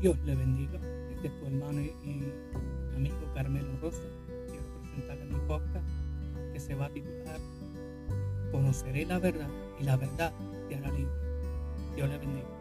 Dios le bendiga. Este es tu hermano y, amigo Carmelo Rosa. Quiero presentarle mi podcast que se va a titular Conoceré la verdad y la verdad te hará libre. Dios le bendiga.